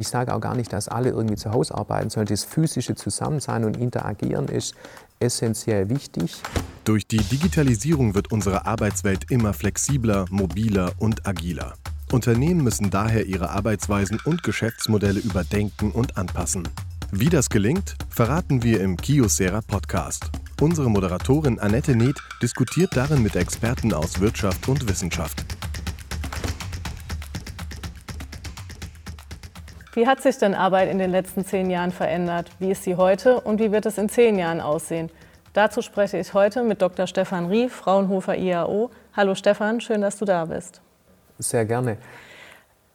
Ich sage auch gar nicht, dass alle irgendwie zu Hause arbeiten sollen. Das physische Zusammensein und Interagieren ist essentiell wichtig. Durch die Digitalisierung wird unsere Arbeitswelt immer flexibler, mobiler und agiler. Unternehmen müssen daher ihre Arbeitsweisen und Geschäftsmodelle überdenken und anpassen. Wie das gelingt, verraten wir im Kiosera Podcast. Unsere Moderatorin Annette Neth diskutiert darin mit Experten aus Wirtschaft und Wissenschaft. Wie hat sich denn Arbeit in den letzten zehn Jahren verändert? Wie ist sie heute und wie wird es in zehn Jahren aussehen? Dazu spreche ich heute mit Dr. Stefan Rie, Fraunhofer IAO. Hallo Stefan, schön, dass du da bist. Sehr gerne.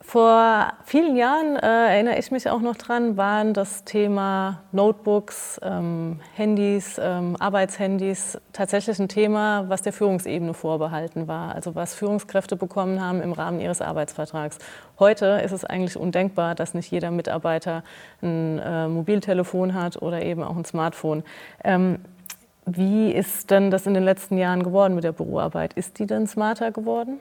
Vor vielen Jahren, äh, erinnere ich mich auch noch dran, waren das Thema Notebooks, ähm, Handys, ähm, Arbeitshandys tatsächlich ein Thema, was der Führungsebene vorbehalten war, also was Führungskräfte bekommen haben im Rahmen ihres Arbeitsvertrags. Heute ist es eigentlich undenkbar, dass nicht jeder Mitarbeiter ein äh, Mobiltelefon hat oder eben auch ein Smartphone. Ähm, wie ist denn das in den letzten Jahren geworden mit der Büroarbeit? Ist die denn smarter geworden?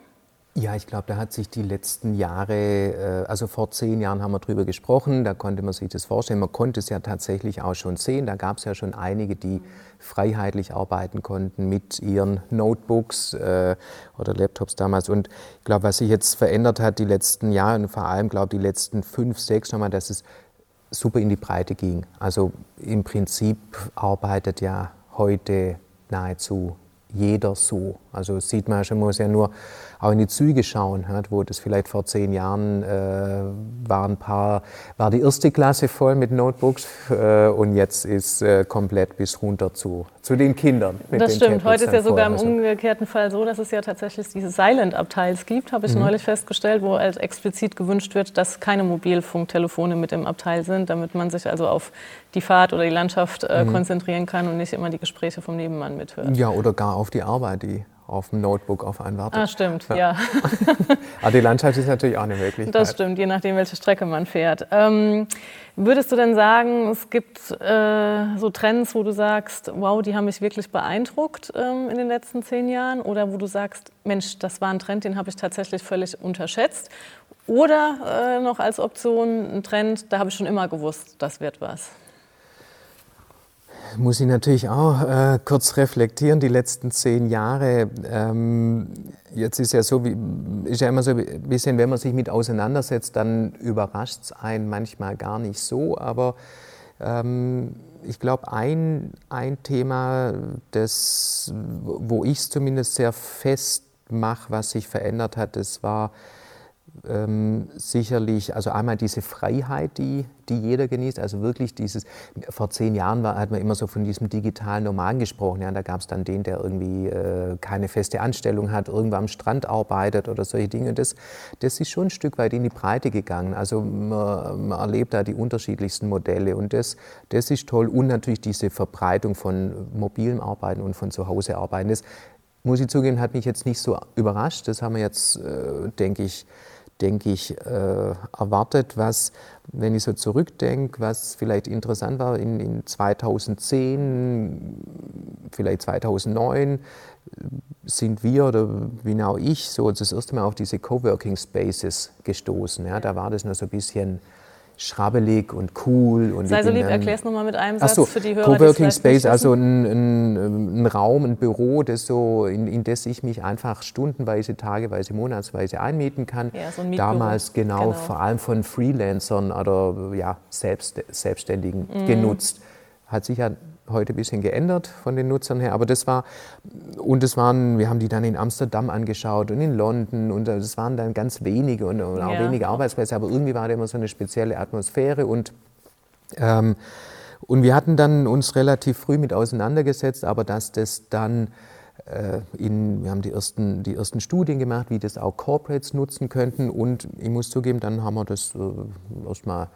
Ja, ich glaube, da hat sich die letzten Jahre, äh, also vor zehn Jahren haben wir drüber gesprochen, da konnte man sich das vorstellen. Man konnte es ja tatsächlich auch schon sehen. Da gab es ja schon einige, die freiheitlich arbeiten konnten mit ihren Notebooks äh, oder Laptops damals. Und ich glaube, was sich jetzt verändert hat die letzten Jahre und vor allem, glaube ich, die letzten fünf, sechs nochmal, dass es super in die Breite ging. Also im Prinzip arbeitet ja heute nahezu jeder so. Also sieht man schon, muss ja nur auch in die Züge schauen, wo das vielleicht vor zehn Jahren äh, war ein paar, war die erste Klasse voll mit Notebooks äh, und jetzt ist äh, komplett bis runter zu, zu den Kindern. das stimmt. Heute ist ja sogar im also umgekehrten Fall so, dass es ja tatsächlich diese Silent-Abteils gibt, habe ich mhm. neulich festgestellt, wo halt explizit gewünscht wird, dass keine Mobilfunktelefone mit im Abteil sind, damit man sich also auf die Fahrt oder die Landschaft äh, mhm. konzentrieren kann und nicht immer die Gespräche vom Nebenmann mithört. Ja, oder gar auf die Arbeit, die auf dem Notebook auf einen wartet. Ah, stimmt, ja. ja. Aber die Landschaft ist natürlich auch eine Möglichkeit. Das stimmt, je nachdem, welche Strecke man fährt. Ähm, würdest du denn sagen, es gibt äh, so Trends, wo du sagst, wow, die haben mich wirklich beeindruckt ähm, in den letzten zehn Jahren? Oder wo du sagst, Mensch, das war ein Trend, den habe ich tatsächlich völlig unterschätzt? Oder äh, noch als Option ein Trend, da habe ich schon immer gewusst, das wird was muss ich natürlich auch äh, kurz reflektieren, die letzten zehn Jahre. Ähm, jetzt ist ja so, wie, ist ja immer so ein bisschen, wenn man sich mit auseinandersetzt, dann überrascht es einen manchmal gar nicht so. Aber ähm, ich glaube, ein, ein Thema, das, wo ich es zumindest sehr fest mache, was sich verändert hat, das war ähm, sicherlich, also einmal diese Freiheit, die, die jeder genießt, also wirklich dieses, vor zehn Jahren war, hat man immer so von diesem digitalen Nomaden gesprochen, ja, da gab es dann den, der irgendwie äh, keine feste Anstellung hat, irgendwo am Strand arbeitet oder solche Dinge, das, das ist schon ein Stück weit in die Breite gegangen, also man, man erlebt da die unterschiedlichsten Modelle. Und das, das ist toll. Und natürlich diese Verbreitung von mobilem Arbeiten und von zu Hause arbeiten, das muss ich zugeben, hat mich jetzt nicht so überrascht, das haben wir jetzt, äh, denke ich, denke ich, äh, erwartet, was, wenn ich so zurückdenke, was vielleicht interessant war in, in 2010, vielleicht 2009, sind wir oder genau ich so das erste Mal auf diese Coworking Spaces gestoßen. Ja, da war das noch so ein bisschen schrabbelig und cool. Und Sei so lieb, erklär es nochmal mit einem Satz so, für die Hörer, Coworking Space, also ein, ein, ein, Raum, ein Büro, das so, in, in das ich mich einfach stundenweise, tageweise, monatsweise einmieten kann. Ja, so ein Damals genau, genau, vor allem von Freelancern oder ja, Selbst, Selbstständigen mhm. genutzt. Hat sich ja heute ein bisschen geändert von den Nutzern her, aber das war, und es waren, wir haben die dann in Amsterdam angeschaut und in London und das waren dann ganz wenige und, und auch ja. wenige Arbeitsplätze, aber irgendwie war da immer so eine spezielle Atmosphäre und ähm, und wir hatten dann uns relativ früh mit auseinandergesetzt, aber dass das dann äh, in, wir haben die ersten, die ersten Studien gemacht, wie das auch Corporates nutzen könnten. Und ich muss zugeben, dann haben wir das äh, erstmal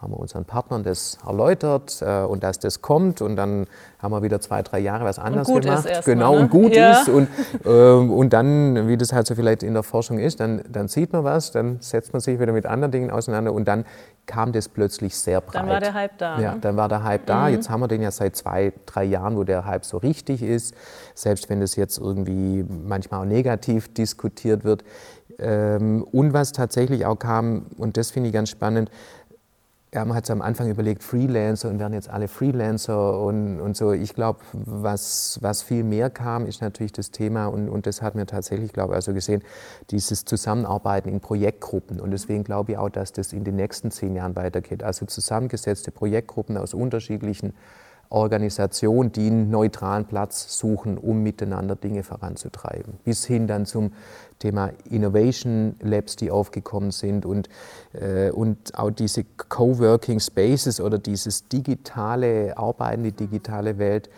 haben wir unseren Partnern das erläutert äh, und dass das kommt und dann haben wir wieder zwei, drei Jahre was anderes gemacht. genau, ne? und gut ja. ist. Und, äh, und dann, wie das halt so vielleicht in der Forschung ist, dann, dann sieht man was, dann setzt man sich wieder mit anderen Dingen auseinander und dann kam das plötzlich sehr breit. Dann war der Hype da. Ja, ne? dann war der Hype da. Mhm. Jetzt haben wir den ja seit zwei, drei Jahren, wo der Hype so richtig ist. Selbst wenn das jetzt irgendwie manchmal auch negativ diskutiert wird. Ähm, und was tatsächlich auch kam, und das finde ich ganz spannend, man hat so am Anfang überlegt, Freelancer und werden jetzt alle Freelancer und, und so. Ich glaube, was, was viel mehr kam, ist natürlich das Thema, und, und das hat mir tatsächlich, glaube ich, also gesehen, dieses Zusammenarbeiten in Projektgruppen. Und deswegen glaube ich auch, dass das in den nächsten zehn Jahren weitergeht. Also zusammengesetzte Projektgruppen aus unterschiedlichen Organisationen, die einen neutralen Platz suchen, um miteinander Dinge voranzutreiben. Bis hin dann zum Thema Innovation Labs, die aufgekommen sind und, äh, und auch diese Coworking Spaces oder dieses digitale Arbeiten, die digitale Welt.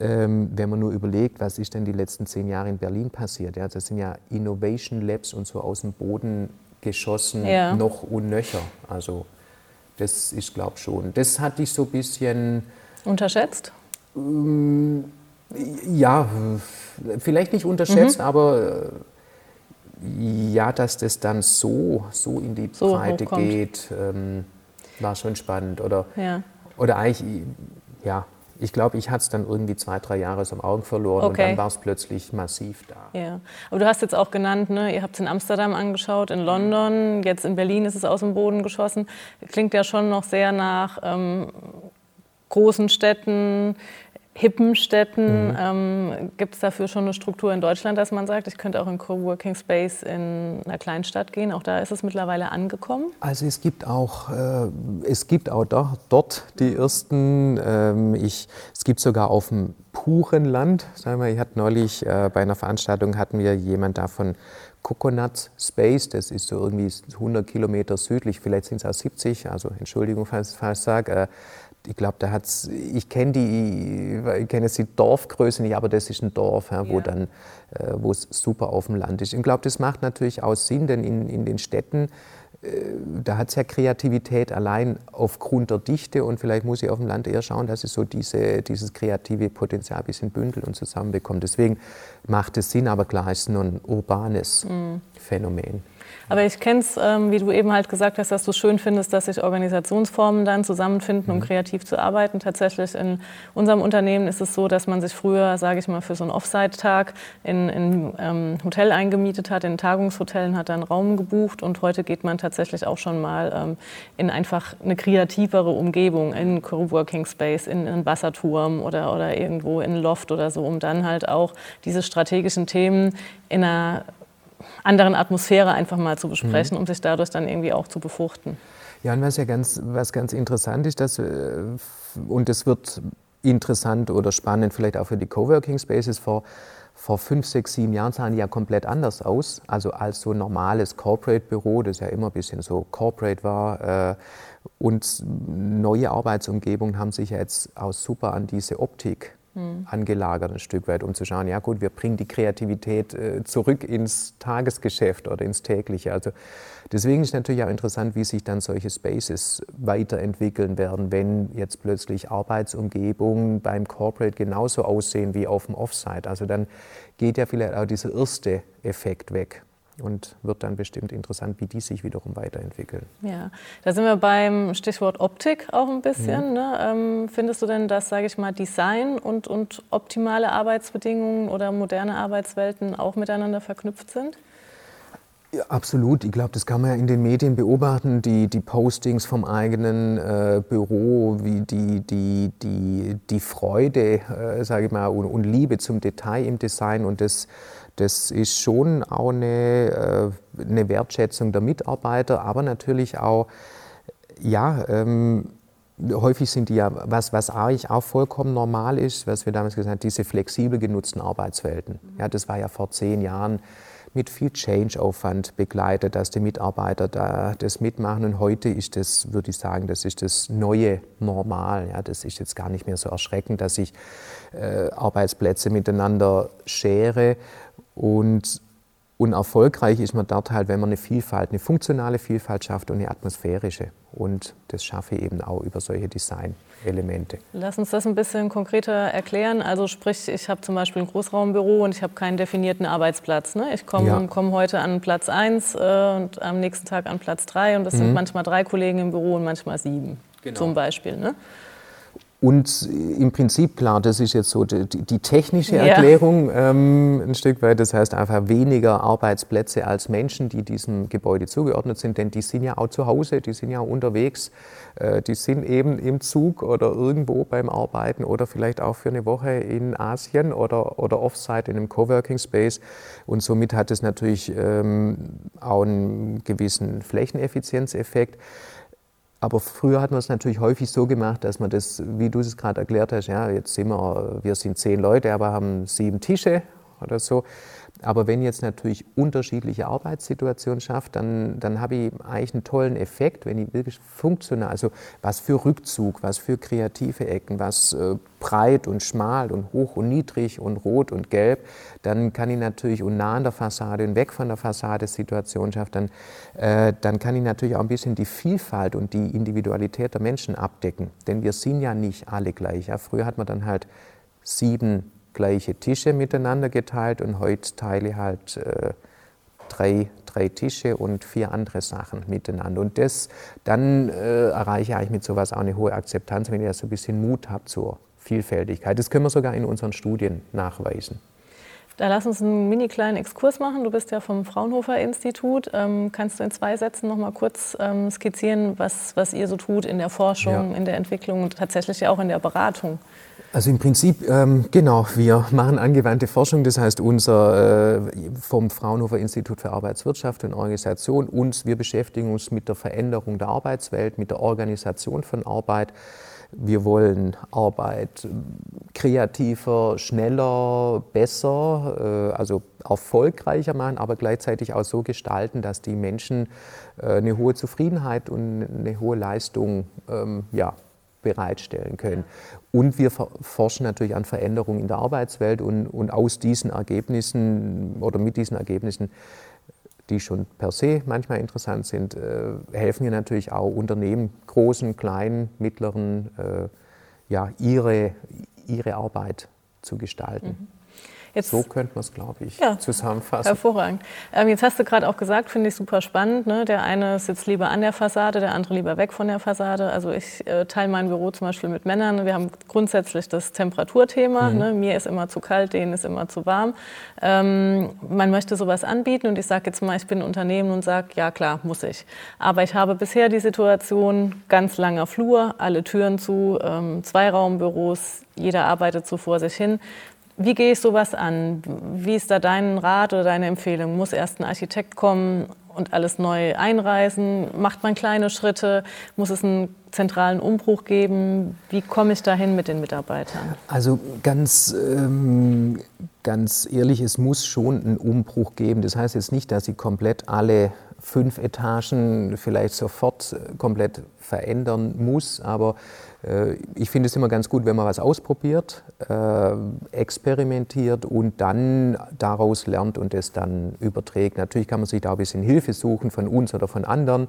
Ähm, wenn man nur überlegt, was ist denn die letzten zehn Jahre in Berlin passiert. Ja, das sind ja Innovation Labs und so aus dem Boden geschossen, ja. noch und nöcher. Also das ist, glaube ich, schon. Das hatte ich so ein bisschen Unterschätzt? Ähm, ja, vielleicht nicht unterschätzt, mhm. aber äh, ja, dass das dann so, so in die so Breite hochkommt. geht, ähm, war schon spannend. Oder, ja. oder eigentlich, ja, ich glaube, ich hatte es dann irgendwie zwei, drei Jahre aus dem Augen verloren okay. und dann war es plötzlich massiv da. Ja, aber du hast jetzt auch genannt, ne, ihr habt es in Amsterdam angeschaut, in London, jetzt in Berlin ist es aus dem Boden geschossen. Klingt ja schon noch sehr nach ähm, großen Städten, hippen Städten. Mhm. Ähm, Gibt es dafür schon eine Struktur in Deutschland, dass man sagt, ich könnte auch in Coworking Space in einer Kleinstadt gehen? Auch da ist es mittlerweile angekommen? Also es gibt auch, äh, es gibt auch da, dort die ersten. Ähm, ich, es gibt sogar auf dem puren Land. Sagen wir, ich hatte neulich äh, bei einer Veranstaltung hatten wir jemand davon Coconut Space, das ist so irgendwie 100 Kilometer südlich, vielleicht sind es auch 70, also Entschuldigung, falls ich falsch sage. Äh, ich glaube, da hat's, ich kenne die, ich kenne jetzt die Dorfgröße nicht, aber das ist ein Dorf, ja, wo ja. dann, äh, wo es super auf dem Land ist. Ich glaube, das macht natürlich auch Sinn, denn in, in den Städten, äh, da hat es ja Kreativität allein aufgrund der Dichte und vielleicht muss ich auf dem Land eher schauen, dass ich so diese, dieses kreative Potenzial ein bisschen bündelt und zusammenbekomme. Deswegen macht es Sinn, aber klar ist es nur ein urbanes mhm. Phänomen. Aber ich kenne es, ähm, wie du eben halt gesagt hast, dass du schön findest, dass sich Organisationsformen dann zusammenfinden, um mhm. kreativ zu arbeiten. Tatsächlich in unserem Unternehmen ist es so, dass man sich früher, sage ich mal, für so einen Offside-Tag in ein ähm, Hotel eingemietet hat, in Tagungshotellen hat dann Raum gebucht und heute geht man tatsächlich auch schon mal ähm, in einfach eine kreativere Umgebung, in einen Coworking Space, in einen Wasserturm oder, oder irgendwo in ein Loft oder so, um dann halt auch diese strategischen Themen in einer anderen Atmosphäre einfach mal zu besprechen, mhm. um sich dadurch dann irgendwie auch zu befruchten. Ja, und was ja ganz, was ganz interessant ist, dass, äh, und das wird interessant oder spannend vielleicht auch für die Coworking Spaces vor, vor fünf, sechs, sieben Jahren sahen die ja komplett anders aus. Also als so ein normales Corporate-Büro, das ja immer ein bisschen so Corporate war. Äh, und neue Arbeitsumgebungen haben sich ja jetzt auch super an diese Optik mhm. angelagert ein Stück weit, um zu schauen, ja gut, wir bringen die Kreativität äh, zurück ins Tagesgeschäft oder ins tägliche. Also deswegen ist natürlich auch interessant, wie sich dann solche Spaces weiterentwickeln werden, wenn jetzt plötzlich Arbeitsumgebungen beim Corporate genauso aussehen wie auf dem Offsite. Also dann geht ja vielleicht auch dieser erste Effekt weg und wird dann bestimmt interessant, wie die sich wiederum weiterentwickeln. Ja, da sind wir beim Stichwort Optik auch ein bisschen. Mhm. Ne? Ähm, findest du denn, dass, sage ich mal, Design und, und optimale Arbeitsbedingungen oder moderne Arbeitswelten auch miteinander verknüpft sind? Ja, absolut. Ich glaube, das kann man ja in den Medien beobachten, die, die Postings vom eigenen äh, Büro, wie die, die, die, die Freude, äh, sage ich mal, und, und Liebe zum Detail im Design und das das ist schon auch eine, äh, eine Wertschätzung der Mitarbeiter, aber natürlich auch, ja, ähm, häufig sind die ja, was, was eigentlich auch vollkommen normal ist, was wir damals gesagt haben, diese flexibel genutzten Arbeitswelten. Ja, das war ja vor zehn Jahren mit viel Change-Aufwand begleitet, dass die Mitarbeiter da das mitmachen. Und heute ist das, würde ich sagen, das ist das neue Normal. Ja, das ist jetzt gar nicht mehr so erschreckend, dass ich äh, Arbeitsplätze miteinander schere. Und, und erfolgreich ist man dort halt, wenn man eine Vielfalt, eine funktionale Vielfalt schafft und eine atmosphärische. Und das schaffe ich eben auch über solche Design-Elemente. Lass uns das ein bisschen konkreter erklären. Also sprich, ich habe zum Beispiel ein Großraumbüro und ich habe keinen definierten Arbeitsplatz. Ne? Ich komme ja. komm heute an Platz 1 äh, und am nächsten Tag an Platz 3 und das mhm. sind manchmal drei Kollegen im Büro und manchmal sieben genau. zum Beispiel. Ne? Und im Prinzip, klar, das ist jetzt so die, die technische Erklärung ja. ähm, ein Stück weit. Das heißt einfach weniger Arbeitsplätze als Menschen, die diesem Gebäude zugeordnet sind, denn die sind ja auch zu Hause, die sind ja unterwegs, äh, die sind eben im Zug oder irgendwo beim Arbeiten oder vielleicht auch für eine Woche in Asien oder, oder offsite in einem Coworking Space. Und somit hat es natürlich ähm, auch einen gewissen Flächeneffizienzeffekt. Aber früher hat man es natürlich häufig so gemacht, dass man das, wie du es gerade erklärt hast, ja, jetzt sind wir, wir sind zehn Leute, aber haben sieben Tische oder so. Aber wenn jetzt natürlich unterschiedliche Arbeitssituationen schafft, dann, dann habe ich eigentlich einen tollen Effekt, wenn ich wirklich funktional, also was für Rückzug, was für kreative Ecken, was äh, breit und schmal und hoch und niedrig und rot und gelb, dann kann ich natürlich und nah an der Fassade und weg von der Fassade Situation schaffen, dann, äh, dann kann ich natürlich auch ein bisschen die Vielfalt und die Individualität der Menschen abdecken. Denn wir sind ja nicht alle gleich. Ja. Früher hat man dann halt sieben gleiche Tische miteinander geteilt und heute teile ich halt äh, drei, drei Tische und vier andere Sachen miteinander. Und das, dann äh, erreiche ich eigentlich mit sowas auch eine hohe Akzeptanz, wenn ich da so ein bisschen Mut habe zur Vielfältigkeit. Das können wir sogar in unseren Studien nachweisen. Da lass uns einen mini kleinen Exkurs machen. Du bist ja vom Fraunhofer Institut. Ähm, kannst du in zwei Sätzen noch mal kurz ähm, skizzieren, was, was ihr so tut in der Forschung, ja. in der Entwicklung und tatsächlich auch in der Beratung? Also im Prinzip, ähm, genau, wir machen angewandte Forschung, das heißt unser äh, vom Fraunhofer Institut für Arbeitswirtschaft und Organisation, uns, wir beschäftigen uns mit der Veränderung der Arbeitswelt, mit der Organisation von Arbeit. Wir wollen Arbeit kreativer, schneller, besser, äh, also erfolgreicher machen, aber gleichzeitig auch so gestalten, dass die Menschen äh, eine hohe Zufriedenheit und eine hohe Leistung ähm, ja, bereitstellen können. Und wir forschen natürlich an Veränderungen in der Arbeitswelt und, und aus diesen Ergebnissen oder mit diesen Ergebnissen, die schon per se manchmal interessant sind, äh, helfen wir natürlich auch Unternehmen, großen, kleinen, mittleren, äh, ja, ihre, ihre Arbeit zu gestalten. Mhm. Jetzt, so könnte man es, glaube ich, ja, zusammenfassen. Hervorragend. Ähm, jetzt hast du gerade auch gesagt, finde ich super spannend. Ne? Der eine sitzt lieber an der Fassade, der andere lieber weg von der Fassade. Also ich äh, teile mein Büro zum Beispiel mit Männern. Wir haben grundsätzlich das Temperaturthema. Mhm. Ne? Mir ist immer zu kalt, denen ist immer zu warm. Ähm, man möchte sowas anbieten und ich sage jetzt mal, ich bin ein Unternehmen und sage, ja klar, muss ich. Aber ich habe bisher die Situation, ganz langer Flur, alle Türen zu, ähm, Zweiraumbüros, jeder arbeitet so vor sich hin. Wie gehe ich sowas an? Wie ist da dein Rat oder deine Empfehlung? Muss erst ein Architekt kommen und alles neu einreißen? Macht man kleine Schritte? Muss es einen zentralen Umbruch geben? Wie komme ich dahin mit den Mitarbeitern? Also ganz, ähm, ganz ehrlich, es muss schon einen Umbruch geben. Das heißt jetzt nicht, dass sie komplett alle fünf Etagen vielleicht sofort komplett verändern muss, aber äh, ich finde es immer ganz gut, wenn man was ausprobiert, äh, experimentiert und dann daraus lernt und es dann überträgt. Natürlich kann man sich da ein bisschen Hilfe suchen von uns oder von anderen.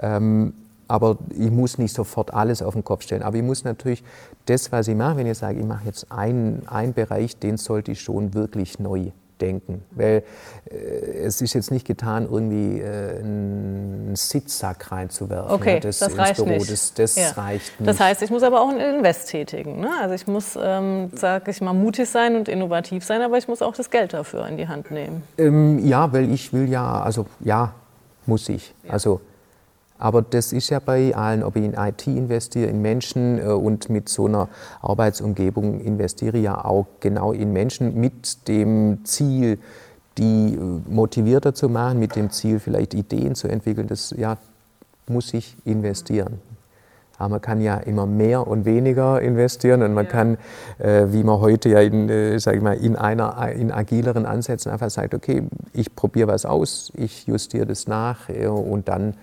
Ähm, aber ich muss nicht sofort alles auf den Kopf stellen. Aber ich muss natürlich das, was ich mache, wenn ich sage, ich mache jetzt einen, einen Bereich, den sollte ich schon wirklich neu denken. Weil äh, es ist jetzt nicht getan, irgendwie äh, einen Sitzsack reinzuwerfen. Okay, das, das reicht Büro. nicht. Das, das ja. reicht nicht. Das heißt, ich muss aber auch einen Invest tätigen. Ne? Also ich muss, ähm, sage ich mal, mutig sein und innovativ sein, aber ich muss auch das Geld dafür in die Hand nehmen. Ähm, ja, weil ich will ja, also ja, muss ich. Ja. Also aber das ist ja bei allen, ob ich in IT investiere, in Menschen äh, und mit so einer Arbeitsumgebung investiere ja auch genau in Menschen mit dem Ziel, die äh, motivierter zu machen, mit dem Ziel, vielleicht Ideen zu entwickeln. Das ja, muss ich investieren. Aber man kann ja immer mehr und weniger investieren und man ja. kann, äh, wie man heute ja in, äh, ich mal, in, einer, in agileren Ansätzen einfach sagt, okay, ich probiere was aus, ich justiere das nach äh, und dann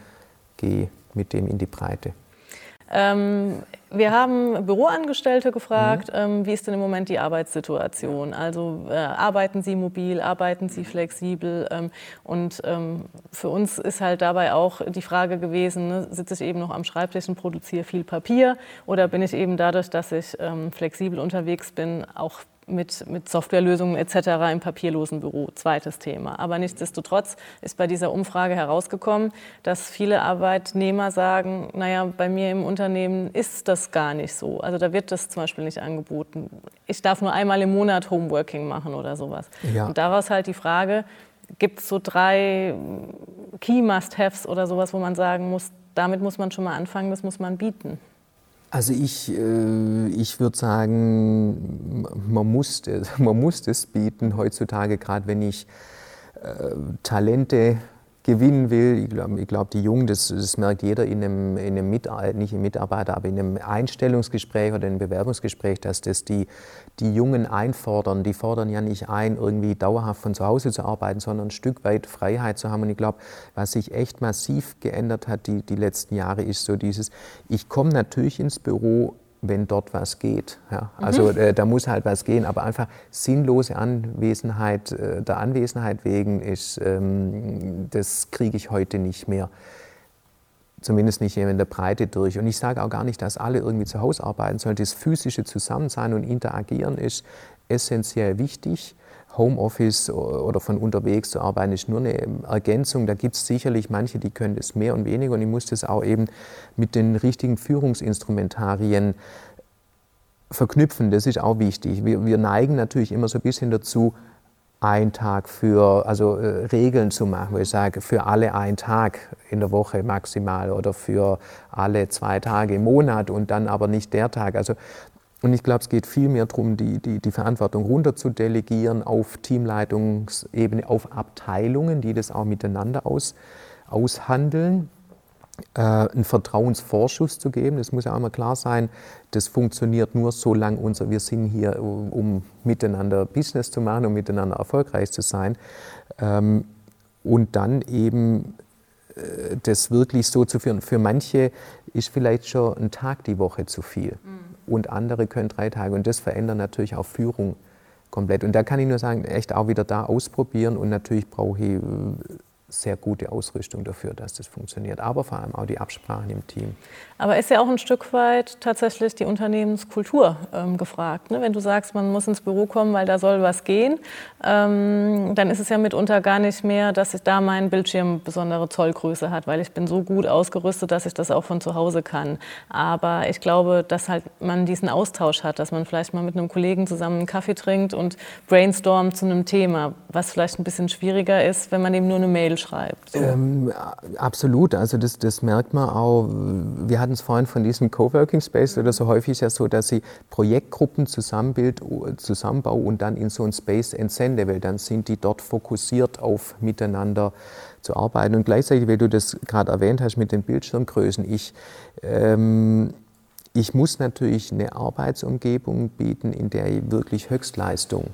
gehe mit dem in die Breite. Ähm, wir haben Büroangestellte gefragt, mhm. ähm, wie ist denn im Moment die Arbeitssituation? Also äh, arbeiten Sie mobil, arbeiten Sie flexibel? Ähm, und ähm, für uns ist halt dabei auch die Frage gewesen, ne, sitze ich eben noch am Schreibtisch und produziere viel Papier oder bin ich eben dadurch, dass ich ähm, flexibel unterwegs bin, auch mit, mit Softwarelösungen etc. im papierlosen Büro. Zweites Thema. Aber nichtsdestotrotz ist bei dieser Umfrage herausgekommen, dass viele Arbeitnehmer sagen, naja, bei mir im Unternehmen ist das gar nicht so. Also da wird das zum Beispiel nicht angeboten. Ich darf nur einmal im Monat Homeworking machen oder sowas. Ja. Und daraus halt die Frage, gibt es so drei Key Must-Haves oder sowas, wo man sagen muss, damit muss man schon mal anfangen, das muss man bieten? Also ich, äh, ich würde sagen, man muss, man muss es bieten heutzutage, gerade wenn ich äh, Talente gewinnen will. Ich glaube, glaub, die Jungen, das, das, merkt jeder in einem, in einem Mitarbeiter, nicht im Mitarbeiter, aber in einem Einstellungsgespräch oder einem Bewerbungsgespräch, dass das die, die Jungen einfordern. Die fordern ja nicht ein, irgendwie dauerhaft von zu Hause zu arbeiten, sondern ein Stück weit Freiheit zu haben. Und ich glaube, was sich echt massiv geändert hat die, die letzten Jahre, ist so dieses, ich komme natürlich ins Büro wenn dort was geht. Ja. Also mhm. äh, da muss halt was gehen, aber einfach sinnlose Anwesenheit äh, der Anwesenheit wegen ist, ähm, das kriege ich heute nicht mehr. Zumindest nicht in der Breite durch. Und ich sage auch gar nicht, dass alle irgendwie zu Hause arbeiten sollen. Das physische Zusammensein und Interagieren ist essentiell wichtig. Homeoffice oder von unterwegs zu arbeiten, ist nur eine Ergänzung. Da gibt es sicherlich manche, die können das mehr und weniger. Und ich muss das auch eben mit den richtigen Führungsinstrumentarien verknüpfen. Das ist auch wichtig. Wir, wir neigen natürlich immer so ein bisschen dazu, einen Tag für, also äh, Regeln zu machen, wo ich sage, für alle einen Tag in der Woche maximal oder für alle zwei Tage im Monat und dann aber nicht der Tag. Also und ich glaube, es geht vielmehr darum, die, die, die Verantwortung runter zu delegieren auf Teamleitungsebene, auf Abteilungen, die das auch miteinander aus, aushandeln. Äh, einen Vertrauensvorschuss zu geben, das muss ja auch mal klar sein, das funktioniert nur solange unser, wir sind hier, um, um miteinander Business zu machen, um miteinander erfolgreich zu sein. Ähm, und dann eben äh, das wirklich so zu führen. Für manche ist vielleicht schon ein Tag die Woche zu viel. Mhm und andere können drei Tage. Und das verändert natürlich auch Führung komplett. Und da kann ich nur sagen, echt auch wieder da ausprobieren und natürlich brauche ich äh, sehr gute Ausrüstung dafür, dass das funktioniert. Aber vor allem auch die Absprachen im Team. Aber ist ja auch ein Stück weit tatsächlich die Unternehmenskultur ähm, gefragt. Ne? Wenn du sagst, man muss ins Büro kommen, weil da soll was gehen, ähm, dann ist es ja mitunter gar nicht mehr, dass ich da mein Bildschirm besondere Zollgröße hat, weil ich bin so gut ausgerüstet, dass ich das auch von zu Hause kann. Aber ich glaube, dass halt man diesen Austausch hat, dass man vielleicht mal mit einem Kollegen zusammen einen Kaffee trinkt und brainstormt zu einem Thema, was vielleicht ein bisschen schwieriger ist, wenn man eben nur eine Mail schreibt. So. Ähm, absolut, also das, das merkt man auch. Wir hatten es vorhin von diesem Coworking Space oder so häufig ist ja so, dass sie Projektgruppen zusammenbild, zusammenbauen und dann in so ein Space entsende, weil dann sind die dort fokussiert auf miteinander zu arbeiten. Und gleichzeitig, wie du das gerade erwähnt hast mit den Bildschirmgrößen, ich, ähm, ich muss natürlich eine Arbeitsumgebung bieten, in der ich wirklich Höchstleistung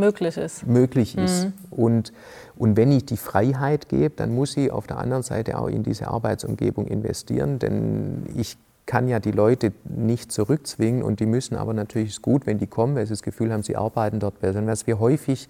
möglich ist. Möglich ist. Mhm. Und, und wenn ich die Freiheit gebe, dann muss ich auf der anderen Seite auch in diese Arbeitsumgebung investieren, denn ich kann ja die Leute nicht zurückzwingen und die müssen aber natürlich ist gut, wenn die kommen, weil sie das Gefühl haben, sie arbeiten dort besser. Und was wir häufig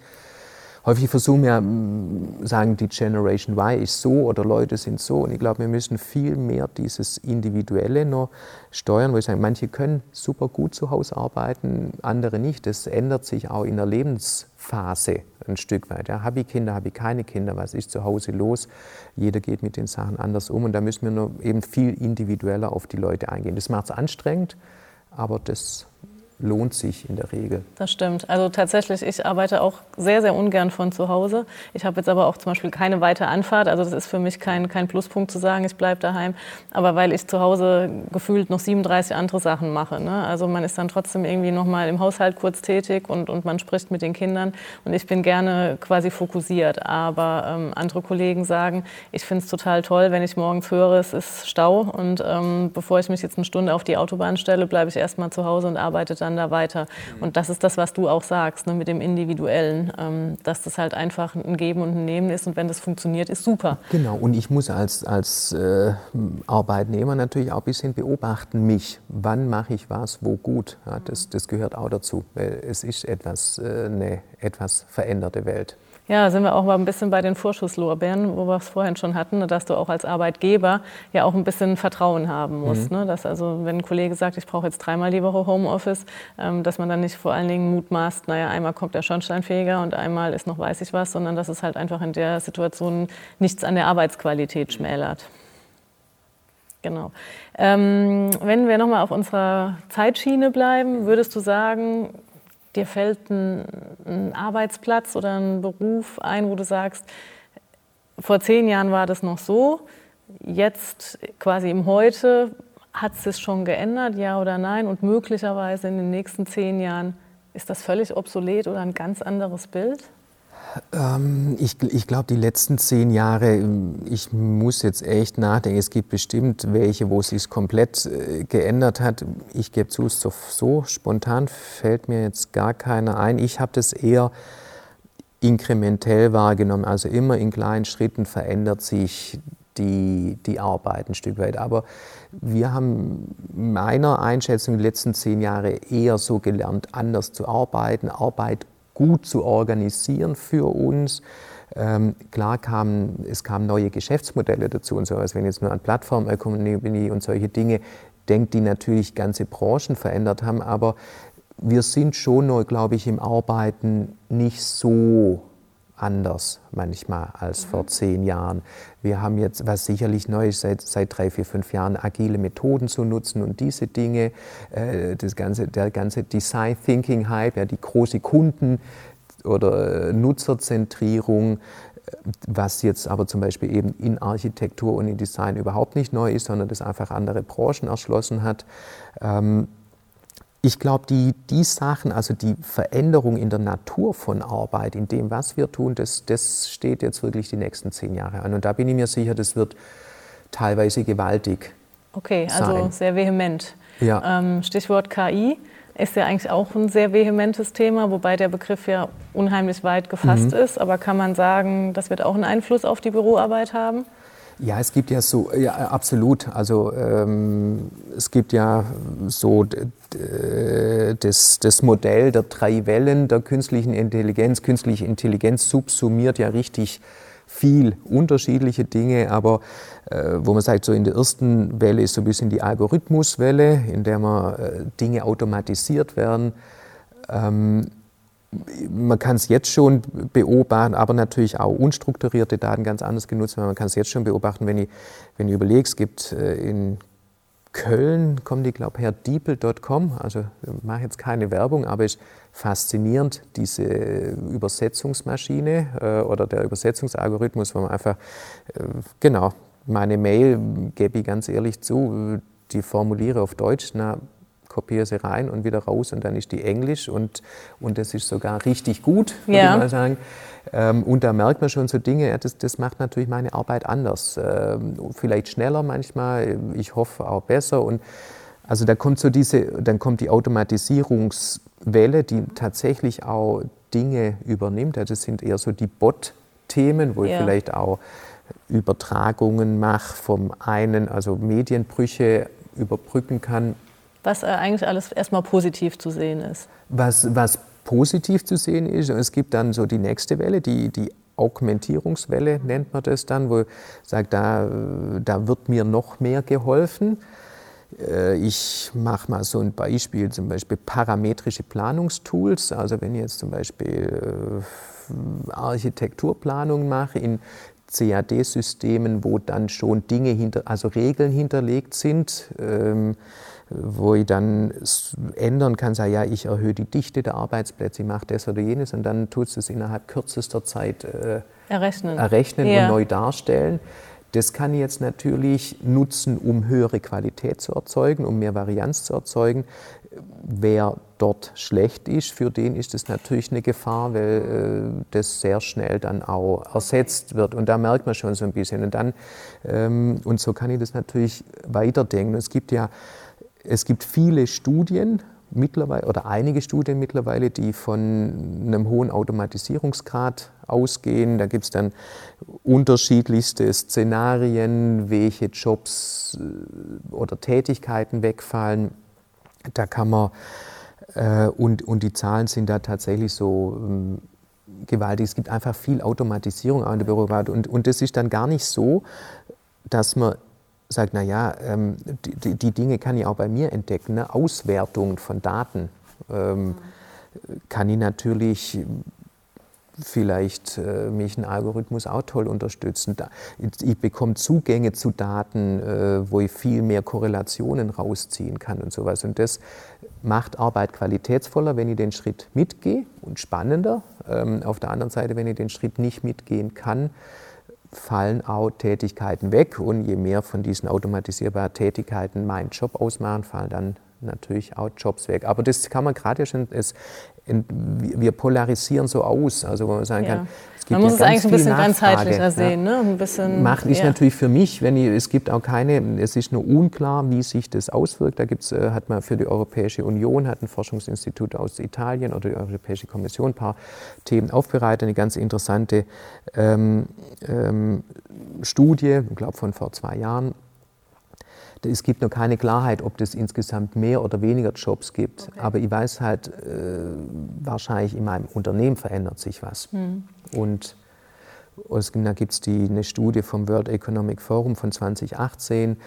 häufig versuchen wir, sagen, die Generation Y ist so oder Leute sind so. Und ich glaube, wir müssen viel mehr dieses Individuelle noch steuern, wo ich sage, manche können super gut zu Hause arbeiten, andere nicht. Das ändert sich auch in der Lebensphase ein Stück weit. Ja, habe ich Kinder, habe ich keine Kinder, was ist zu Hause los? Jeder geht mit den Sachen anders um und da müssen wir noch eben viel individueller auf die Leute eingehen. Das macht es anstrengend, aber das lohnt sich in der Regel. Das stimmt. Also tatsächlich, ich arbeite auch sehr, sehr ungern von zu Hause. Ich habe jetzt aber auch zum Beispiel keine weite Anfahrt. Also das ist für mich kein, kein Pluspunkt zu sagen, ich bleibe daheim. Aber weil ich zu Hause gefühlt noch 37 andere Sachen mache. Ne? Also man ist dann trotzdem irgendwie noch mal im Haushalt kurz tätig und, und man spricht mit den Kindern. Und ich bin gerne quasi fokussiert. Aber ähm, andere Kollegen sagen, ich finde es total toll, wenn ich morgens höre, es ist Stau. Und ähm, bevor ich mich jetzt eine Stunde auf die Autobahn stelle, bleibe ich erst mal zu Hause und arbeite dann miteinander weiter. Und das ist das, was du auch sagst, ne, mit dem Individuellen, ähm, dass das halt einfach ein Geben und ein Nehmen ist und wenn das funktioniert, ist super. Genau, und ich muss als, als äh, Arbeitnehmer natürlich auch ein bisschen beobachten, mich, wann mache ich was, wo gut. Ja, das, das gehört auch dazu, weil es ist etwas, äh, eine etwas veränderte Welt. Ja, sind wir auch mal ein bisschen bei den Vorschusslorbeeren, wo wir es vorhin schon hatten, dass du auch als Arbeitgeber ja auch ein bisschen Vertrauen haben musst. Mhm. Ne? Dass also, wenn ein Kollege sagt, ich brauche jetzt dreimal die Woche Homeoffice, ähm, dass man dann nicht vor allen Dingen mutmaßt, naja, einmal kommt der Schornsteinfeger und einmal ist noch weiß ich was, sondern dass es halt einfach in der Situation nichts an der Arbeitsqualität schmälert. Genau. Ähm, wenn wir nochmal auf unserer Zeitschiene bleiben, würdest du sagen, dir fällt ein, ein, Arbeitsplatz oder ein Beruf ein, wo du sagst, vor zehn Jahren war das noch so, jetzt quasi im Heute hat es schon geändert, ja oder nein? Und möglicherweise in den nächsten zehn Jahren ist das völlig obsolet oder ein ganz anderes Bild? Ähm, ich, ich glaube, die letzten zehn Jahre, ich muss jetzt echt nachdenken. Es gibt bestimmt welche, wo es sich komplett äh, geändert hat. Ich gebe zu, so, so spontan fällt mir jetzt gar keiner ein. Ich habe das eher inkrementell wahrgenommen. Also immer in kleinen Schritten verändert sich die, die Arbeit ein Stück weit. Aber wir haben meiner Einschätzung die letzten zehn Jahre eher so gelernt, anders zu arbeiten, Arbeit gut zu organisieren für uns. Ähm, klar kamen, es kamen neue Geschäftsmodelle dazu und so. Also wenn jetzt nur an Plattformökonomie und solche Dinge denkt, die natürlich ganze Branchen verändert haben, aber wir sind schon glaube ich, im Arbeiten nicht so anders manchmal als mhm. vor zehn Jahren. Wir haben jetzt, was sicherlich neu ist, seit, seit drei, vier, fünf Jahren, agile Methoden zu nutzen und diese Dinge, äh, das ganze, der ganze Design Thinking Hype, ja, die große Kunden- oder Nutzerzentrierung, äh, was jetzt aber zum Beispiel eben in Architektur und in Design überhaupt nicht neu ist, sondern das einfach andere Branchen erschlossen hat. Ähm, ich glaube, die, die Sachen, also die Veränderung in der Natur von Arbeit, in dem, was wir tun, das, das steht jetzt wirklich die nächsten zehn Jahre an. Und da bin ich mir sicher, das wird teilweise gewaltig. Okay, also sein. sehr vehement. Ja. Ähm, Stichwort KI ist ja eigentlich auch ein sehr vehementes Thema, wobei der Begriff ja unheimlich weit gefasst mhm. ist. Aber kann man sagen, das wird auch einen Einfluss auf die Büroarbeit haben? Ja, es gibt ja so, ja, absolut. Also ähm, es gibt ja so das, das Modell der drei Wellen der künstlichen Intelligenz. Künstliche Intelligenz subsumiert ja richtig viel unterschiedliche Dinge, aber äh, wo man sagt, so in der ersten Welle ist so ein bisschen die Algorithmuswelle, in der man äh, Dinge automatisiert werden. Ähm, man kann es jetzt schon beobachten, aber natürlich auch unstrukturierte Daten ganz anders genutzt werden. Man kann es jetzt schon beobachten, wenn ich, wenn ich überlege, es gibt äh, in Köln, kommen die, glaube ich, her, diepel.com, also ich mache jetzt keine Werbung, aber es ist faszinierend, diese Übersetzungsmaschine äh, oder der Übersetzungsalgorithmus, wo man einfach, äh, genau, meine Mail gebe ich ganz ehrlich zu, die formuliere auf Deutsch, na, kopiere sie rein und wieder raus und dann ist die Englisch und, und das ist sogar richtig gut, würde ja. ich mal sagen. Ähm, und da merkt man schon so Dinge, ja, das, das macht natürlich meine Arbeit anders. Ähm, vielleicht schneller manchmal, ich hoffe auch besser. Und also da kommt so diese, dann kommt die Automatisierungswelle, die tatsächlich auch Dinge übernimmt. Also das sind eher so die Bot-Themen, wo ja. ich vielleicht auch Übertragungen mache vom einen, also Medienbrüche überbrücken kann was äh, eigentlich alles erstmal positiv zu sehen ist. Was, was positiv zu sehen ist, es gibt dann so die nächste Welle, die, die Augmentierungswelle nennt man das dann, wo sagt, da, da wird mir noch mehr geholfen. Äh, ich mache mal so ein Beispiel, zum Beispiel parametrische Planungstools. Also wenn ich jetzt zum Beispiel äh, Architekturplanung mache in CAD-Systemen, wo dann schon Dinge hinter, also Regeln hinterlegt sind, ähm, wo ich dann ändern kann, sagen, ja, ich erhöhe die Dichte der Arbeitsplätze, ich mache das oder jenes und dann tut es innerhalb kürzester Zeit äh, errechnen, errechnen ja. und neu darstellen. Das kann ich jetzt natürlich nutzen, um höhere Qualität zu erzeugen, um mehr Varianz zu erzeugen. Wer dort schlecht ist, für den ist es natürlich eine Gefahr, weil äh, das sehr schnell dann auch ersetzt wird. Und da merkt man schon so ein bisschen. Und dann, ähm, und so kann ich das natürlich weiterdenken. Es gibt ja es gibt viele Studien mittlerweile oder einige Studien mittlerweile, die von einem hohen Automatisierungsgrad ausgehen. Da gibt es dann unterschiedlichste Szenarien, welche Jobs äh, oder Tätigkeiten wegfallen. Da kann man, äh, und, und die Zahlen sind da tatsächlich so ähm, gewaltig. Es gibt einfach viel Automatisierung in der Bürokratie. Und, und das ist dann gar nicht so, dass man sagt, naja, ähm, die, die, Dinge kann ich auch bei mir entdecken. Ne? Auswertung von Daten ähm, kann ich natürlich vielleicht äh, mich ein Algorithmus auch toll unterstützen. Da, ich bekomme Zugänge zu Daten, äh, wo ich viel mehr Korrelationen rausziehen kann und sowas. Und das macht Arbeit qualitätsvoller, wenn ich den Schritt mitgehe und spannender. Ähm, auf der anderen Seite, wenn ich den Schritt nicht mitgehen kann, fallen auch Tätigkeiten weg. Und je mehr von diesen automatisierbaren Tätigkeiten mein Job ausmachen, fallen dann natürlich auch Jobs weg. Aber das kann man gerade schon, es, wir polarisieren so aus, also wo man sagen ja. kann, es gibt man muss ja es eigentlich ein bisschen ganzheitlicher ja. sehen. Ne? Ein bisschen, Macht ist ja. natürlich für mich, wenn ich, es gibt auch keine, es ist nur unklar, wie sich das auswirkt. Da gibt's, äh, hat man für die Europäische Union, hat ein Forschungsinstitut aus Italien oder die Europäische Kommission ein paar Themen aufbereitet, eine ganz interessante ähm, ähm, Studie, ich glaube von vor zwei Jahren, es gibt noch keine Klarheit, ob es insgesamt mehr oder weniger Jobs gibt. Okay. Aber ich weiß halt, äh, wahrscheinlich in meinem Unternehmen verändert sich was. Mhm. Und da gibt es eine Studie vom World Economic Forum von 2018.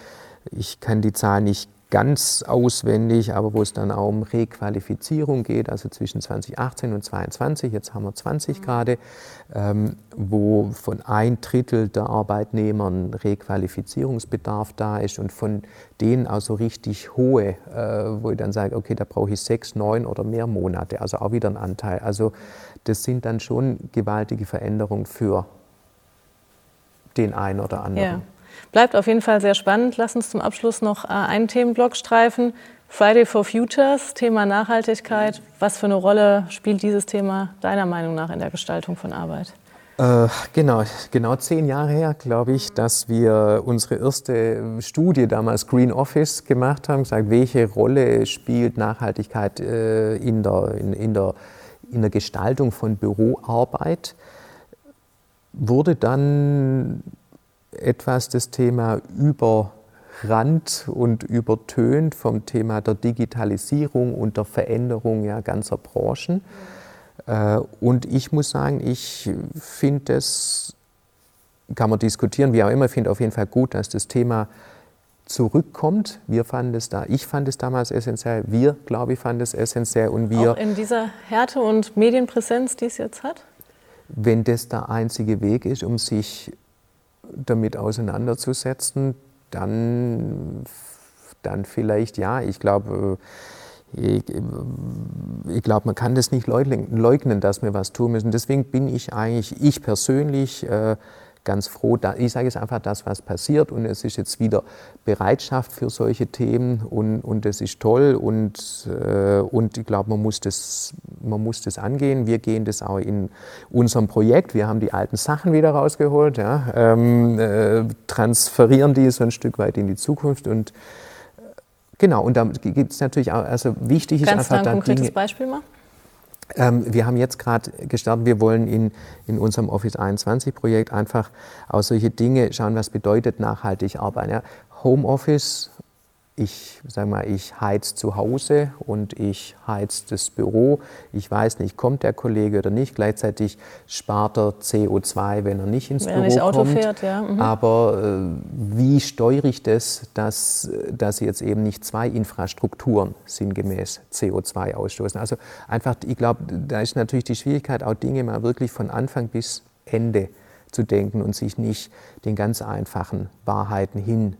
Ich kann die Zahl nicht ganz auswendig, aber wo es dann auch um Requalifizierung geht, also zwischen 2018 und 2022, jetzt haben wir 20 mhm. gerade, ähm, wo von ein Drittel der Arbeitnehmer ein Requalifizierungsbedarf da ist und von denen also richtig hohe, äh, wo ich dann sage, okay, da brauche ich sechs, neun oder mehr Monate, also auch wieder ein Anteil. Also das sind dann schon gewaltige Veränderungen für den einen oder anderen. Ja. Bleibt auf jeden Fall sehr spannend. Lass uns zum Abschluss noch äh, einen Themenblock streifen. Friday for Futures, Thema Nachhaltigkeit. Was für eine Rolle spielt dieses Thema deiner Meinung nach in der Gestaltung von Arbeit? Äh, genau, genau zehn Jahre her, glaube ich, dass wir unsere erste Studie damals Green Office gemacht haben, gesagt, welche Rolle spielt Nachhaltigkeit äh, in, der, in, in, der, in der Gestaltung von Büroarbeit. Wurde dann etwas das Thema überrannt und übertönt vom Thema der Digitalisierung und der Veränderung ja, ganzer Branchen. Äh, und ich muss sagen, ich finde das, kann man diskutieren, wie auch immer, finde auf jeden Fall gut, dass das Thema zurückkommt. Wir fanden es da, ich fand es damals essentiell, wir, glaube ich, fanden es essentiell und wir. Auch in dieser Härte und Medienpräsenz, die es jetzt hat? Wenn das der einzige Weg ist, um sich damit auseinanderzusetzen, dann, dann vielleicht ja. Ich glaube, äh, ich, ich glaube, man kann das nicht leugnen, dass wir was tun müssen. Deswegen bin ich eigentlich, ich persönlich, äh, ganz froh. Da, ich sage es einfach, das, was passiert und es ist jetzt wieder Bereitschaft für solche Themen und, und das ist toll und, äh, und ich glaube, man, muss das, man muss das angehen. Wir gehen das auch in unserem Projekt. Wir haben die alten Sachen wieder rausgeholt, ja, ähm, äh, transferieren die so ein Stück weit in die Zukunft und äh, Genau, und da gibt es natürlich auch, also wichtig ist Kannst einfach, da ein konkretes Dinge, Beispiel machen? Ähm, wir haben jetzt gerade gestartet, wir wollen in, in unserem Office 21 Projekt einfach aus solche Dinge schauen, was bedeutet nachhaltig arbeiten. Ja? Homeoffice ich sage mal, ich heiz zu Hause und ich heiz das Büro. Ich weiß nicht, kommt der Kollege oder nicht. Gleichzeitig spart er CO2, wenn er nicht ins wenn Büro nicht Auto kommt. Fährt, ja. Mhm. Aber äh, wie steuere ich das, dass, dass jetzt eben nicht zwei Infrastrukturen sinngemäß CO2 ausstoßen? Also einfach, ich glaube, da ist natürlich die Schwierigkeit, auch Dinge mal wirklich von Anfang bis Ende zu denken und sich nicht den ganz einfachen Wahrheiten hin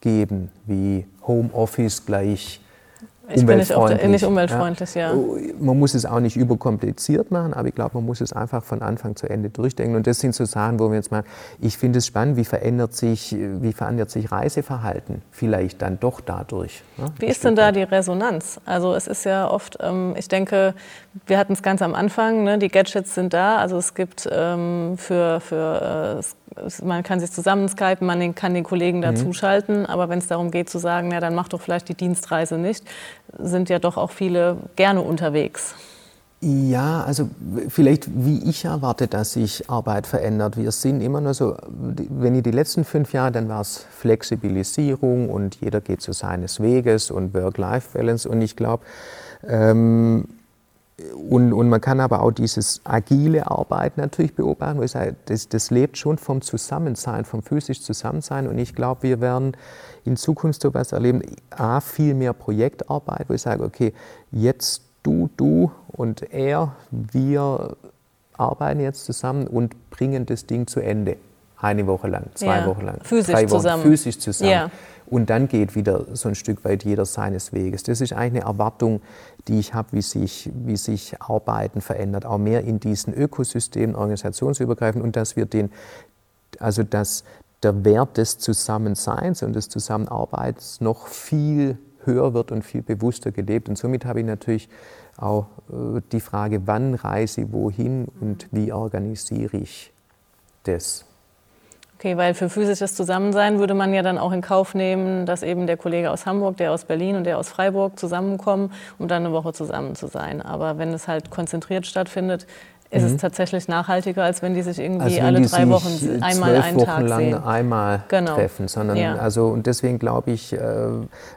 geben, wie Homeoffice gleich ich bin nicht, umweltfreundlich, ja. ja. Man muss es auch nicht überkompliziert machen, aber ich glaube, man muss es einfach von Anfang zu Ende durchdenken. Und das sind so Sachen, wo wir jetzt mal, ich finde es spannend, wie verändert sich, wie verändert sich Reiseverhalten vielleicht dann doch dadurch. Ne? Wie ist denn da die Resonanz? Also es ist ja oft, ähm, ich denke, wir hatten es ganz am Anfang, ne? die Gadgets sind da, also es gibt ähm, für, für äh, man kann sich zusammen skypen, man kann den Kollegen mhm. dazuschalten, aber wenn es darum geht zu sagen, ja, dann mach doch vielleicht die Dienstreise nicht, sind ja doch auch viele gerne unterwegs. Ja, also vielleicht wie ich erwarte, dass sich Arbeit verändert. Wir sind immer nur so, wenn ich die letzten fünf Jahre, dann war es Flexibilisierung und jeder geht zu seines Weges und Work-Life-Balance. Und ich glaube, ähm, und, und man kann aber auch dieses agile Arbeiten natürlich beobachten, wo ich sage, das, das lebt schon vom Zusammensein, vom physisch Zusammensein. Und ich glaube, wir werden in Zukunft sowas erleben, A, viel mehr Projektarbeit, wo ich sage, okay, jetzt du, du und er, wir arbeiten jetzt zusammen und bringen das Ding zu Ende. Eine Woche lang, zwei ja, Wochen lang, physisch drei Wochen, zusammen. physisch zusammen. Ja. Und dann geht wieder so ein Stück weit jeder seines Weges. Das ist eigentlich eine Erwartung, die ich habe, wie sich, wie sich Arbeiten verändert, auch mehr in diesen Ökosystemen, organisationsübergreifend und dass wir den, also dass der Wert des Zusammenseins und des Zusammenarbeitens noch viel höher wird und viel bewusster gelebt. Und somit habe ich natürlich auch äh, die Frage, wann reise ich wohin und wie organisiere ich das. Okay, weil für physisches Zusammensein würde man ja dann auch in Kauf nehmen, dass eben der Kollege aus Hamburg, der aus Berlin und der aus Freiburg zusammenkommen, um dann eine Woche zusammen zu sein. Aber wenn es halt konzentriert stattfindet, ist mhm. es tatsächlich nachhaltiger, als wenn die sich irgendwie also alle drei Wochen einmal einen Wochen Tag lang sehen. einmal genau. treffen, sondern ja. also und deswegen glaube ich, äh,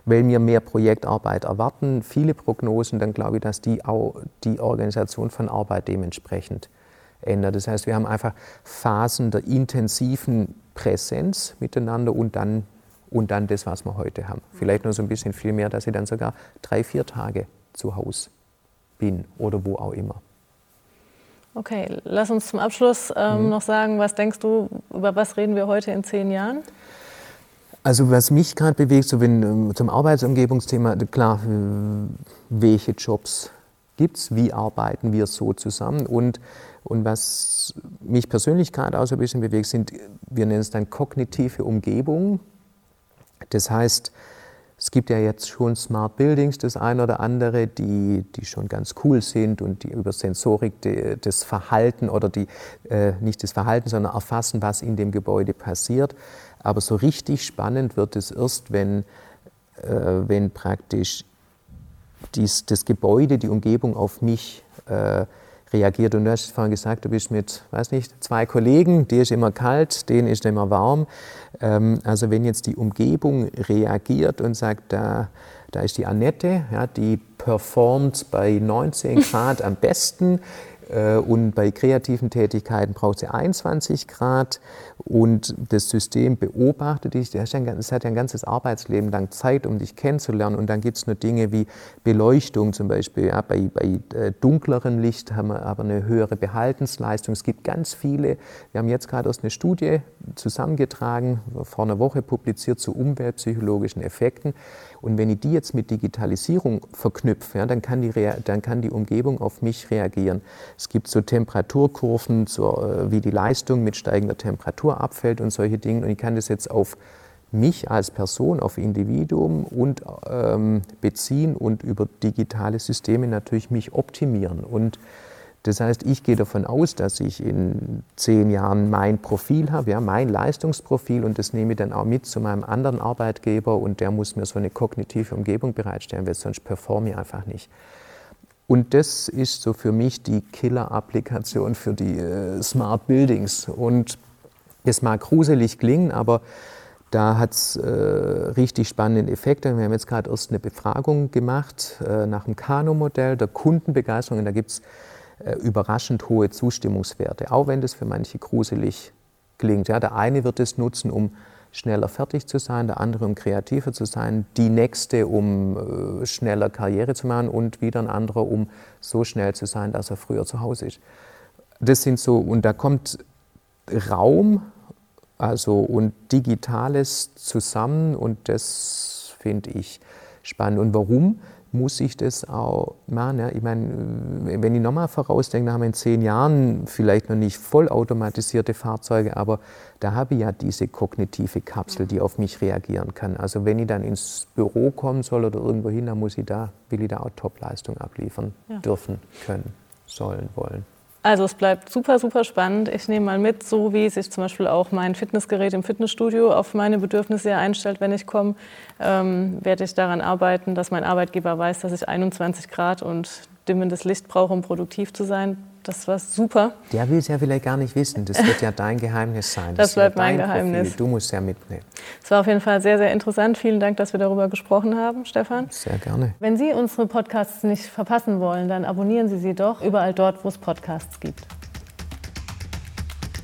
weil wir mehr Projektarbeit erwarten, viele Prognosen, dann glaube ich, dass die auch die Organisation von Arbeit dementsprechend ändert. Das heißt, wir haben einfach Phasen der intensiven Präsenz miteinander und dann, und dann das, was wir heute haben. Vielleicht nur so ein bisschen viel mehr, dass ich dann sogar drei, vier Tage zu Hause bin oder wo auch immer. Okay, lass uns zum Abschluss ähm, mhm. noch sagen, was denkst du, über was reden wir heute in zehn Jahren? Also was mich gerade bewegt, so wenn, ähm, zum Arbeitsumgebungsthema, klar, welche Jobs gibt es, wie arbeiten wir so zusammen und und was mich persönlich gerade auch so ein bisschen bewegt, sind, wir nennen es dann kognitive Umgebung. Das heißt, es gibt ja jetzt schon Smart Buildings, das eine oder andere, die, die schon ganz cool sind und die über Sensorik die, das Verhalten oder die, äh, nicht das Verhalten, sondern erfassen, was in dem Gebäude passiert. Aber so richtig spannend wird es erst, wenn, äh, wenn praktisch dies, das Gebäude, die Umgebung auf mich äh, reagiert. Und du hast vorhin gesagt, du bist mit, weiß nicht, zwei Kollegen, dir ist immer kalt, denen ist immer warm. Ähm, also wenn jetzt die Umgebung reagiert und sagt, da, da ist die Annette, ja, die performt bei 19 Grad am besten, und bei kreativen Tätigkeiten braucht sie 21 Grad und das System beobachtet dich. Es hat ja ein ganzes Arbeitsleben lang Zeit, um dich kennenzulernen. Und dann gibt es nur Dinge wie Beleuchtung zum Beispiel. Ja, bei, bei äh, dunklerem Licht haben wir aber eine höhere Behaltensleistung. Es gibt ganz viele. Wir haben jetzt gerade erst eine Studie zusammengetragen, vor einer Woche publiziert zu umweltpsychologischen Effekten. Und wenn ich die jetzt mit Digitalisierung verknüpfe, ja, dann, kann die, dann kann die Umgebung auf mich reagieren. Es gibt so Temperaturkurven, so, äh, wie die Leistung mit steigender Temperatur abfällt und solche Dinge. Und ich kann das jetzt auf mich als Person, auf Individuum und ähm, beziehen und über digitale Systeme natürlich mich optimieren. Und das heißt, ich gehe davon aus, dass ich in zehn Jahren mein Profil habe, ja, mein Leistungsprofil und das nehme ich dann auch mit zu meinem anderen Arbeitgeber und der muss mir so eine kognitive Umgebung bereitstellen, weil sonst performe ich einfach nicht. Und das ist so für mich die Killer-Applikation für die äh, Smart Buildings. Und es mag gruselig klingen, aber da hat es äh, richtig spannende Effekte. Wir haben jetzt gerade erst eine Befragung gemacht äh, nach dem Kano-Modell der Kundenbegeisterung. Und da gibt es überraschend hohe Zustimmungswerte, auch wenn das für manche gruselig klingt. Ja, der eine wird es nutzen, um schneller fertig zu sein, der andere, um kreativer zu sein, die nächste, um äh, schneller Karriere zu machen und wieder ein anderer, um so schnell zu sein, dass er früher zu Hause ist. Das sind so, und da kommt Raum also, und Digitales zusammen und das finde ich spannend. Und warum? Muss ich das auch machen. Ja? Ich meine, wenn ich nochmal vorausdenke, da haben wir in zehn Jahren vielleicht noch nicht vollautomatisierte Fahrzeuge, aber da habe ich ja diese kognitive Kapsel, die auf mich reagieren kann. Also wenn ich dann ins Büro kommen soll oder irgendwo hin, dann muss ich da, will ich da auch Topleistung abliefern ja. dürfen, können, sollen, wollen. Also es bleibt super, super spannend. Ich nehme mal mit, so wie sich zum Beispiel auch mein Fitnessgerät im Fitnessstudio auf meine Bedürfnisse einstellt, wenn ich komme, ähm, werde ich daran arbeiten, dass mein Arbeitgeber weiß, dass ich 21 Grad und dimmendes Licht brauche, um produktiv zu sein. Das war super. Der will es ja vielleicht gar nicht wissen. Das wird ja dein Geheimnis sein. Das, das bleibt ja mein Geheimnis. Profil. Du musst ja mitnehmen. Es war auf jeden Fall sehr, sehr interessant. Vielen Dank, dass wir darüber gesprochen haben, Stefan. Sehr gerne. Wenn Sie unsere Podcasts nicht verpassen wollen, dann abonnieren Sie sie doch überall dort, wo es Podcasts gibt.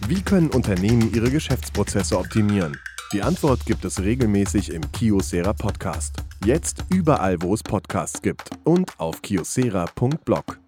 Wie können Unternehmen ihre Geschäftsprozesse optimieren? Die Antwort gibt es regelmäßig im Kiosera Podcast. Jetzt überall, wo es Podcasts gibt und auf kiosera.blog.